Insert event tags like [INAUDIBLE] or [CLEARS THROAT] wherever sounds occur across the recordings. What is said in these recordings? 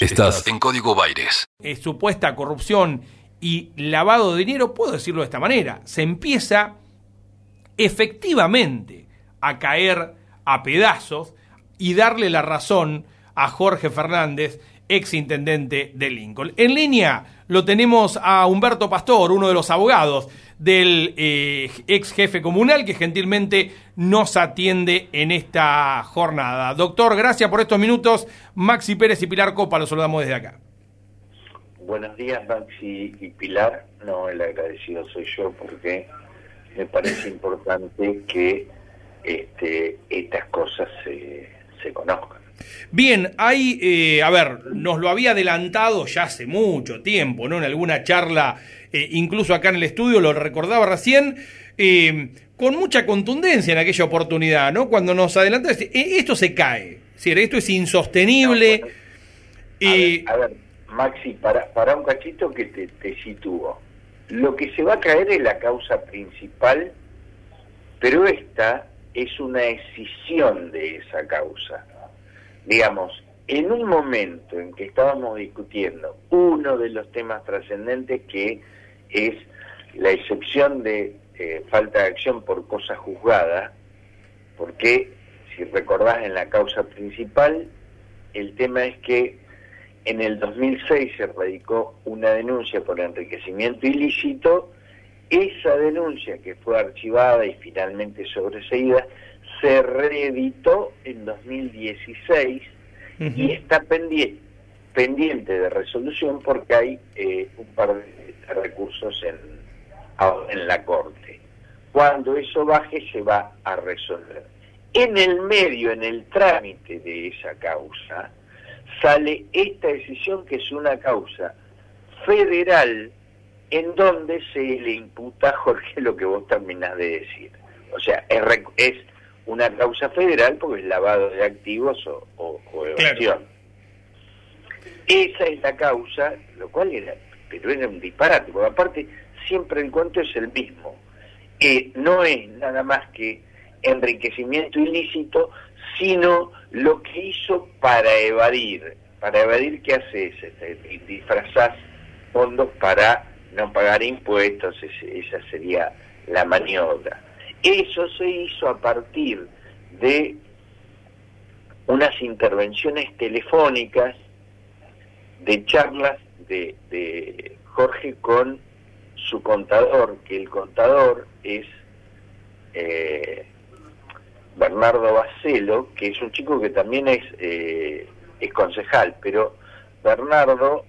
Estás en Código Baires. eh, supuesta corrupción y lavado de dinero, puedo decirlo de esta manera, se empieza efectivamente a caer a pedazos y darle la razón a Jorge Fernández, ex intendente de Lincoln. En línea lo tenemos a Humberto Pastor, uno de los abogados del eh, ex jefe comunal que gentilmente nos atiende en esta jornada. Doctor, gracias por estos minutos. Maxi Pérez y Pilar Copa los saludamos desde acá. Buenos días, Maxi y Pilar. No, el agradecido soy yo porque me parece importante que este, estas cosas se conozcan. Bien, hay, eh, a ver, nos lo había adelantado ya hace mucho tiempo, ¿no? En alguna charla, eh, incluso acá en el estudio, lo recordaba recién, eh, con mucha contundencia en aquella oportunidad, ¿no? Cuando nos adelantaba, eh, esto se cae, decir, esto es insostenible. No, bueno, a, eh, ver, a ver, Maxi, para, para un cachito que te, te sitúo. Lo que se va a caer es la causa principal, pero esta es una escisión de esa causa. Digamos, en un momento en que estábamos discutiendo uno de los temas trascendentes que es la excepción de eh, falta de acción por cosa juzgada, porque si recordás en la causa principal, el tema es que en el 2006 se radicó una denuncia por enriquecimiento ilícito, esa denuncia que fue archivada y finalmente sobreseída se reeditó en 2016 y está pendiente, pendiente de resolución porque hay eh, un par de recursos en, en la Corte. Cuando eso baje se va a resolver. En el medio, en el trámite de esa causa, sale esta decisión que es una causa federal en donde se le imputa a [LAUGHS] Jorge lo que vos terminás de decir. O sea, es, es una causa federal porque es lavado de activos o, o, o evasión. Claro. Esa es la causa, lo cual era, pero era un disparate, porque aparte siempre el cuento es el mismo. Eh, no es nada más que enriquecimiento ilícito, sino lo que hizo para evadir. Para evadir, ¿qué haces? Este, disfrazás fondos para no pagar impuestos, esa sería la maniobra. Eso se hizo a partir de unas intervenciones telefónicas, de charlas de, de Jorge con su contador, que el contador es eh, Bernardo Bacelo, que es un chico que también es, eh, es concejal, pero Bernardo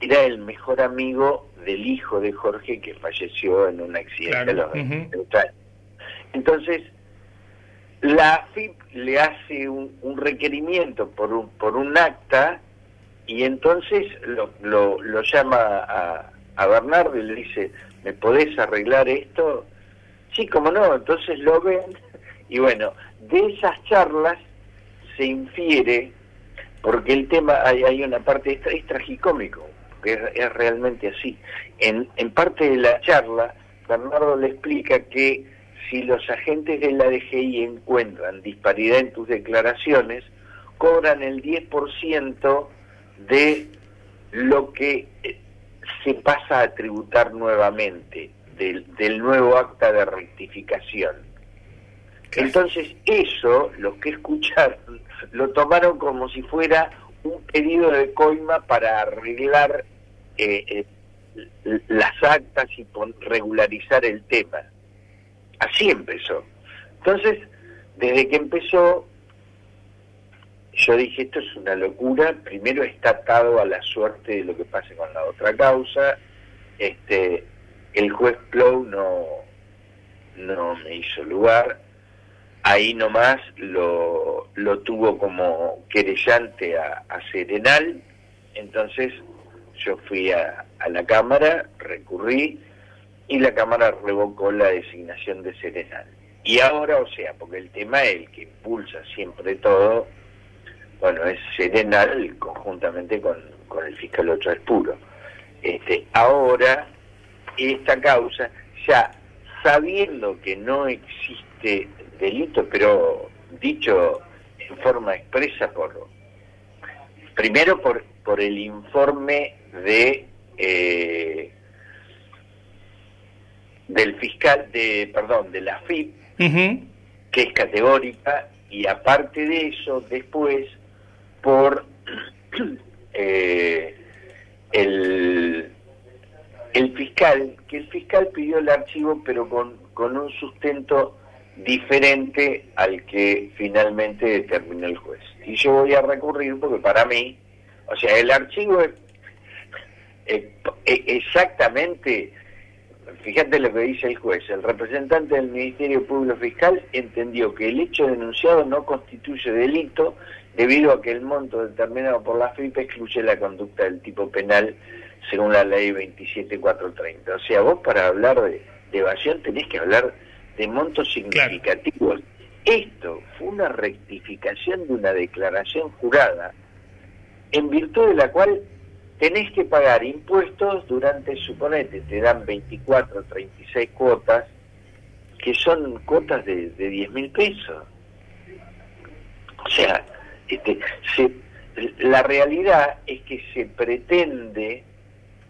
era el mejor amigo del hijo de Jorge que falleció en un accidente Claro, los. Entonces, la AFIP le hace un, requerimiento por un, por un acta y entonces lo, lo, llama a, a Bernardo y le dice, ¿me podés arreglar esto? Sí, como no, entonces lo ven y bueno, de esas charlas se infiere, porque el tema, hay, hay una parte, es, es tragicómico, porque es, es realmente así. En, en parte de la charla, Bernardo le explica que si los agentes de la DGI encuentran disparidad en tus declaraciones, cobran el 10% de lo que eh, se pasa a tributar nuevamente, del, del nuevo acta de rectificación. Entonces eso, los que escucharon, lo tomaron como si fuera un pedido de coima para arreglar eh, eh, las actas y regularizar el tema. Así empezó. Entonces, desde que empezó, yo dije, esto es una locura, primero está atado a la suerte de lo que pase con la otra causa, este, el juez Plow no, no me hizo lugar, ahí nomás lo, lo tuvo como querellante a, a Serenal, entonces yo fui a, a la Cámara, recurrí y la Cámara revocó la designación de Serenal. Y ahora, o sea, porque el tema es el que impulsa siempre todo, bueno, es Serenal conjuntamente con, con el fiscal Ocho Espuro. Este, ahora, esta causa, ya sabiendo que no existe delito, pero dicho en forma expresa por primero por, por el informe de eh, del fiscal, de perdón, de la FIP, que es categórica, y aparte de eso, después por [CLEARS THROAT] eh, el, el fiscal, que el fiscal pidió el archivo pero con, con un sustento diferente al que finalmente determinó el juez. Y yo voy a recurrir porque para mí, o sea, el archivo es, exactamente, fíjate lo que dice el juez, el representante del Ministerio Público Fiscal entendió que el hecho denunciado no constituye delito debido a que el monto determinado por la FIP excluye la conducta del tipo penal según la ley 27430. O sea, vos para hablar de, evasión tenés que hablar de montos significativos. Esto fue una rectificación de una declaración jurada en virtud de la cual tenés que pagar impuestos durante, suponete, te dan 24, 36 cuotas, que son cuotas de, de 10 mil pesos. O sea, este, la realidad es que se pretende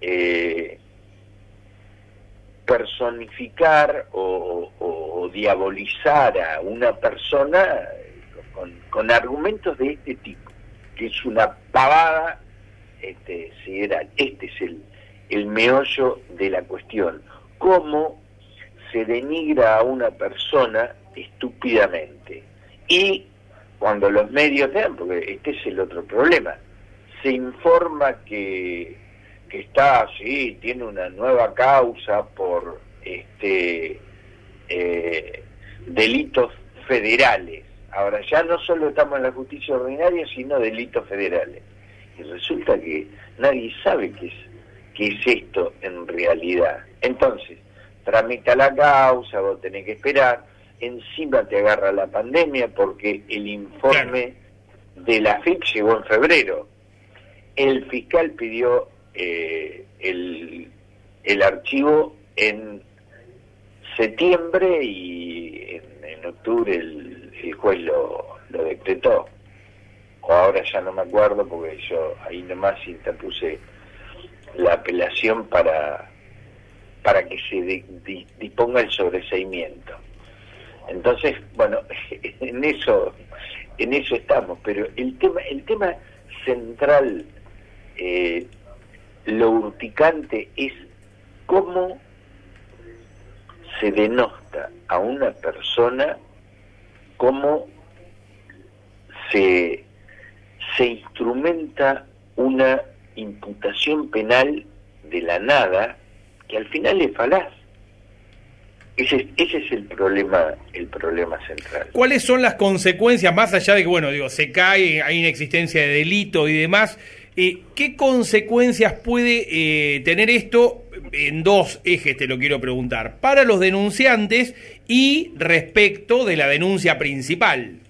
eh, personificar o, diabolizar a una persona con, argumentos de este tipo, que es una pavada este, Este es el, el meollo de la cuestión. ¿Cómo se denigra a una persona estúpidamente? Y cuando los medios dan, porque este es el otro problema, se informa que que está, sí, tiene una nueva causa por este eh, delitos federales. Ahora ya no solo estamos en la justicia ordinaria, sino delitos federales. Y resulta que nadie sabe qué es, qué es esto en realidad. Entonces, tramita la causa, vos tenés que esperar, encima te agarra la pandemia porque el informe de la FIP llegó en febrero. El fiscal pidió eh, el, el, archivo en septiembre y en, octubre el, juez lo, lo, decretó. O ahora ya no me acuerdo porque yo ahí nomás interpuse la apelación para para que se disponga el sobreseimiento. Entonces, bueno, [LAUGHS] en eso en eso estamos, pero el tema el tema central eh, lo urticante es cómo se denota a una persona, cómo se, se instrumenta una imputación penal de la nada que al final es falaz. Ese, ese es el problema, el problema central. ¿Cuáles son las consecuencias, más allá de que, bueno, digo, se cae, hay inexistencia de delito y demás, eh, ¿Qué consecuencias puede eh, tener esto? En dos ejes te lo quiero preguntar. Para los denunciantes y respecto de la denuncia principal.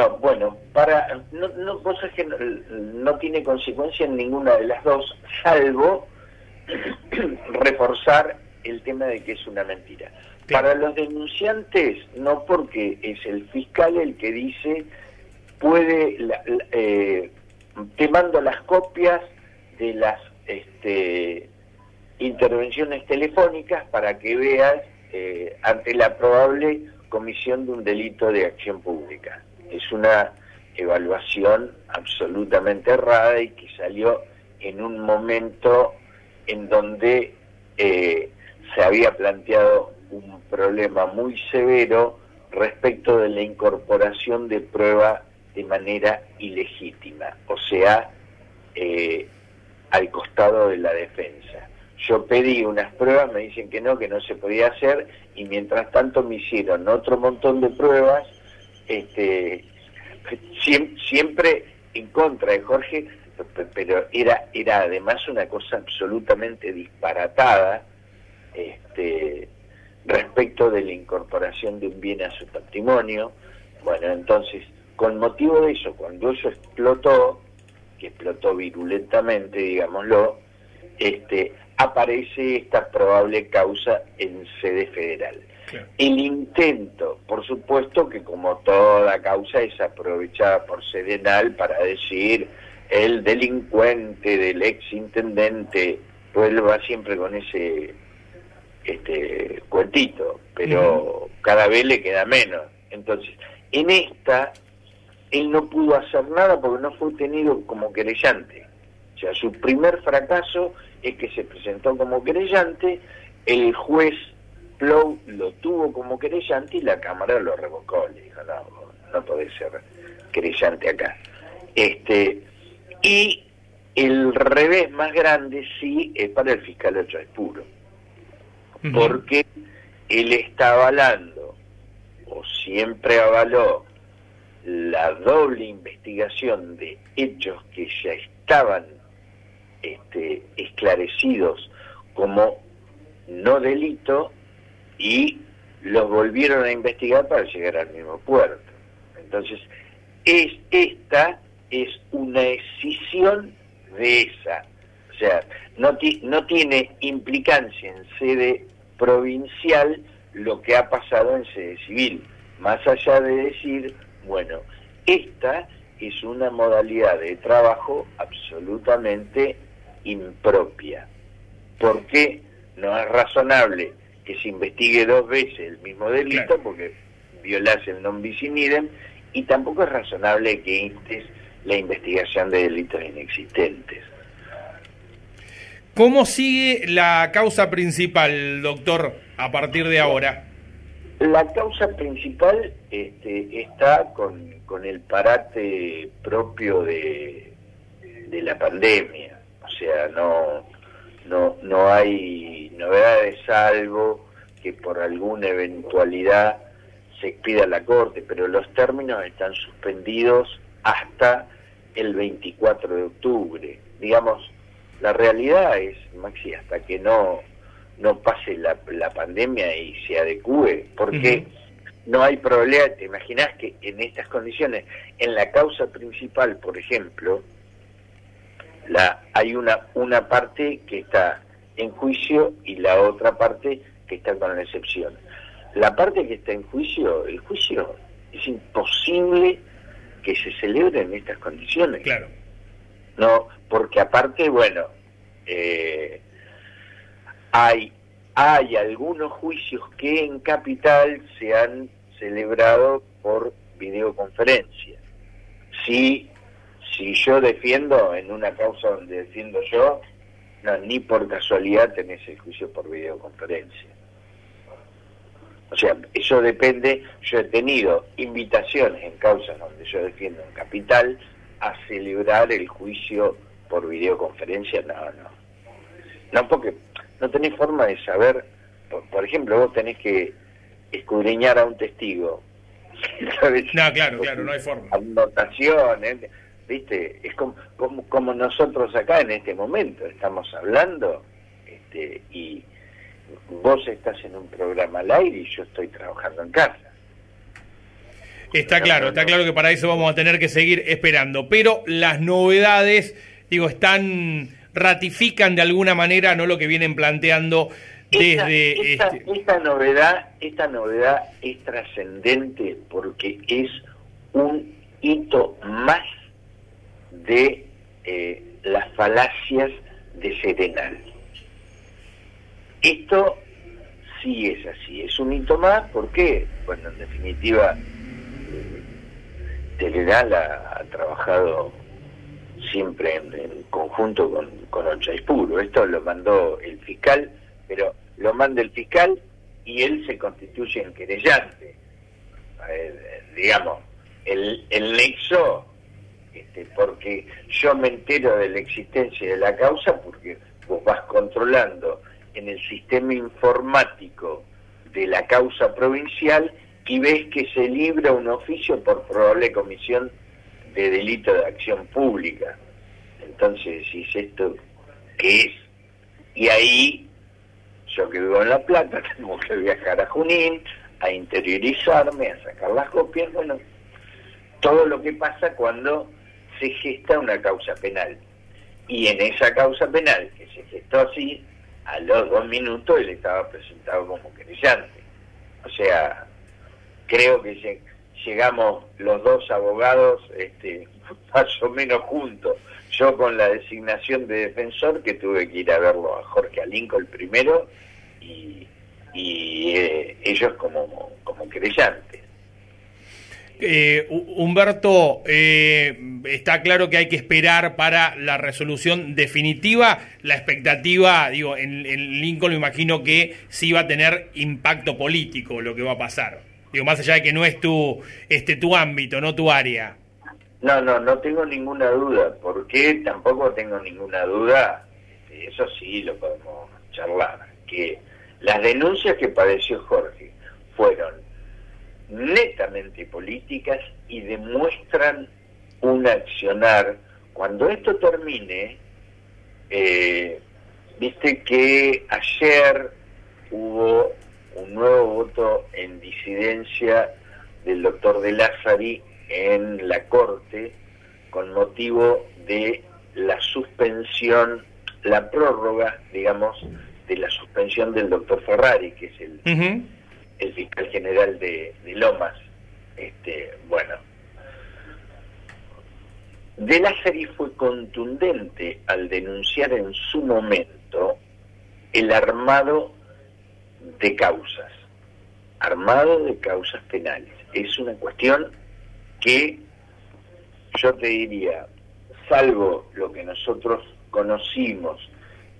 No, bueno, para no, no cosas que no, tiene consecuencia en ninguna de las dos, salvo [CLEARS THROAT] reforzar el tema de que es una mentira. Para los denunciantes, no porque es el fiscal el que dice puede eh, te mando las copias de las este, intervenciones telefónicas para que veas eh, ante la probable comisión de un delito de acción pública. Es una evaluación absolutamente errada y que salió en un momento en donde eh, se había planteado un problema muy severo respecto de la incorporación de prueba de manera ilegítima, o sea, eh, al costado de la defensa. Yo pedí unas pruebas, me dicen que no, que no se podía hacer, y mientras tanto me hicieron otro montón de pruebas, este, siempre en contra de Jorge, pero era, era además una cosa absolutamente disparatada este, respecto de la incorporación de un bien a su patrimonio. Bueno, entonces con motivo de eso, cuando eso explotó, que explotó virulentamente, digámoslo, este, aparece esta probable causa en sede federal. El intento, por supuesto que como toda causa es aprovechada por Serenal para decir el delincuente del ex intendente, pues él va siempre con ese este cuentito, pero cada vez le queda menos. Entonces, en esta, él no pudo hacer nada porque no fue tenido como querellante. O sea, su primer fracaso es que se presentó como querellante, el juez Plow lo tuvo como querellante y la Cámara lo revocó. Le dijo, no, no puede ser querellante acá. Este, y el revés más grande sí es para el fiscal Ocho Puro, porque él está avalando, o siempre avaló, la doble investigación de hechos que ya estaban este, esclarecidos como no delito y los volvieron a investigar para llegar al mismo puerto. Entonces, es, esta es una escisión de esa. O sea, no, no tiene implicancia en sede provincial lo que ha pasado en sede civil, más allá de decir, bueno, esta es una modalidad de trabajo absolutamente impropia. porque no es razonable que se investigue dos veces el mismo delito porque violase el non bis in idem y tampoco es razonable que instes la investigación de delitos inexistentes. ¿Cómo sigue la causa principal, doctor, a partir de ahora? La causa principal este, está con, con, el parate propio de, de la pandemia. O sea, no, no, no hay novedades salvo que por alguna eventualidad se pida la Corte, pero los términos están suspendidos hasta el 24 de octubre. Digamos, la realidad es, Maxi, hasta que no, no pase la, la pandemia y se adecue, porque no hay problema, te imaginas que en estas condiciones, en la causa principal, por ejemplo, la, hay una, una parte que está en juicio y la otra parte que está con la excepción. La parte que está en juicio, el juicio es imposible que se celebre en estas condiciones. Claro. No, porque aparte, bueno, eh, hay, hay algunos juicios que en capital se han celebrado por videoconferencia. Si, si yo defiendo en una causa donde defiendo yo, no, ni por casualidad tenés el juicio por videoconferencia. O sea, eso depende, yo he tenido invitaciones en causas donde yo defiendo en capital a celebrar el juicio por videoconferencia, no, no. No, porque no tenés forma de saber, por, ejemplo, vos tenés que escudriñar a un testigo. [LAUGHS] No, claro, claro, no hay forma. Anotaciones, ¿viste? Es como, como, como nosotros acá en este momento estamos hablando este, y vos estás en un programa al aire y yo estoy trabajando en casa. Está claro, está claro que para eso vamos a tener que seguir esperando. Pero las novedades, digo, están, ratifican de alguna manera no lo que vienen planteando desde esta, este... esta novedad, esta novedad es trascendente porque es un hito más de eh, las falacias de Serenal. Esto sí es así, es un hito más, ¿por qué? Bueno, en definitiva, Telenal ha, trabajado siempre en, conjunto con, con Puro. Esto lo mandó el fiscal, pero lo manda el fiscal y él se constituye en querellante. digamos, el, el este, porque yo me entero de la existencia de la causa porque vos vas controlando en el sistema informático de la causa provincial y ves que se libra un oficio por probable comisión de delito de acción pública. Entonces decís, ¿esto qué es? Y ahí, yo que vivo en La Plata, [LAUGHS] tengo que viajar a Junín, a interiorizarme, a sacar las copias, bueno, todo lo que pasa cuando se gesta una causa penal. Y en esa causa penal que se gestó así, a los dos minutos él estaba presentado como querellante. O sea, creo que llegamos los dos abogados este, [LAUGHS] más o menos juntos. Yo con la designación de defensor, que tuve que ir a verlo a Jorge Alinco el primero, y, eh, ellos como, como creyentes. Eh, Humberto, eh, está claro que hay que esperar para la resolución definitiva. La expectativa, digo, en, en, Lincoln me imagino que sí va a tener impacto político lo que va a pasar. Digo, más allá de que no es tu, este, tu ámbito, no tu área. No, no, no tengo ninguna duda. porque Tampoco tengo ninguna duda. Eso sí lo podemos charlar. Que las denuncias que padeció Jorge fueron netamente políticas y demuestran un accionar. Cuando esto termine, eh, viste que ayer hubo un nuevo voto en disidencia del doctor de Lázari en la Corte con motivo de la suspensión, la prórroga, digamos, de la suspensión del doctor Ferrari, que es el, el fiscal general de, Lomas. Este, bueno, de Lázari fue contundente al denunciar en su momento el armado de causas, armado de causas penales. Es una cuestión que yo te diría, salvo lo que nosotros conocimos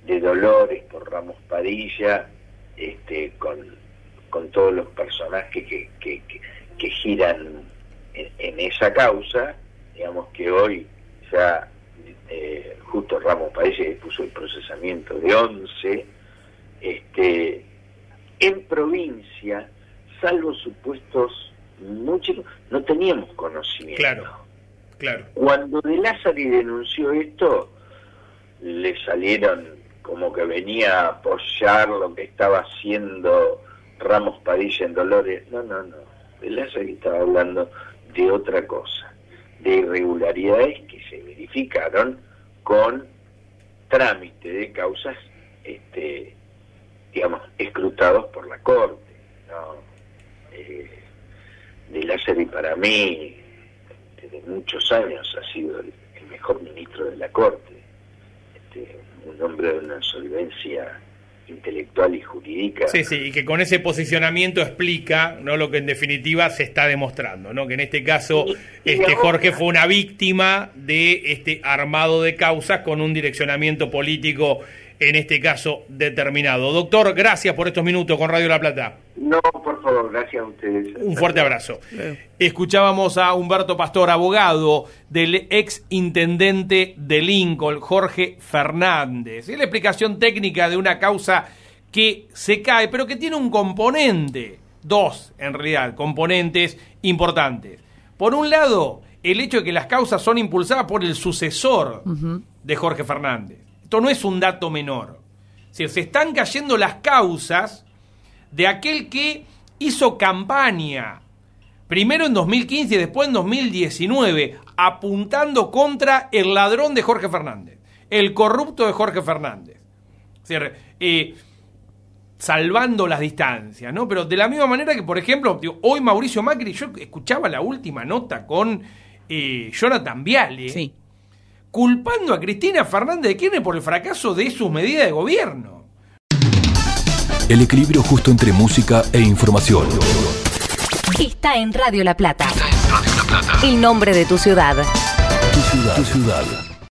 de Dolores por Ramos Padilla, este, con, con todos los personajes que, que, que, giran en, esa causa, digamos que hoy ya eh, justo Ramos Padilla puso el procesamiento de 11, este, en provincia, salvo supuestos muchos, no teníamos conocimiento. Claro, claro. Cuando De Lázari denunció esto, le salieron como que venía a apoyar lo que estaba haciendo Ramos Padilla en Dolores. No, no, no. Lázari estaba hablando de otra cosa, de irregularidades que se verificaron con trámite de causas este, digamos, escrutados por la Corte. ¿no? Eh, de Lázaro para mí, desde muchos años, ha sido el, mejor ministro de la Corte, este, un hombre de una solvencia intelectual y jurídica. Sí, sí, y que con ese posicionamiento explica no lo que en definitiva se está demostrando, ¿no? Que en este caso este Jorge fue una víctima de este armado de causas con un direccionamiento político en este caso determinado. Doctor, gracias por estos minutos con Radio La Plata. No, por favor, gracias a ustedes. Un fuerte abrazo. Escuchábamos a Humberto Pastor, abogado del ex intendente de Lincoln, Jorge Fernández. Es la explicación técnica de una causa que se cae, pero que tiene un componente, dos en realidad, componentes importantes. Por un lado, el hecho de que las causas son impulsadas por el sucesor de Jorge Fernández. Esto no es un dato menor. se están cayendo las causas de aquel que hizo campaña, primero en 2015 y después en 2019, apuntando contra el ladrón de Jorge Fernández, el corrupto de Jorge Fernández. Eh, salvando las distancias, ¿no? Pero de la misma manera que, por ejemplo, hoy Mauricio Macri, yo escuchaba la última nota con eh, Jonathan Viale. Sí culpando a Cristina Fernández de Kirchner por el fracaso de sus medidas de gobierno. El equilibrio justo entre música e información. Está en Radio La Plata. Está en Radio La Plata. El nombre de tu ciudad. Tu ciudad. Tu ciudad.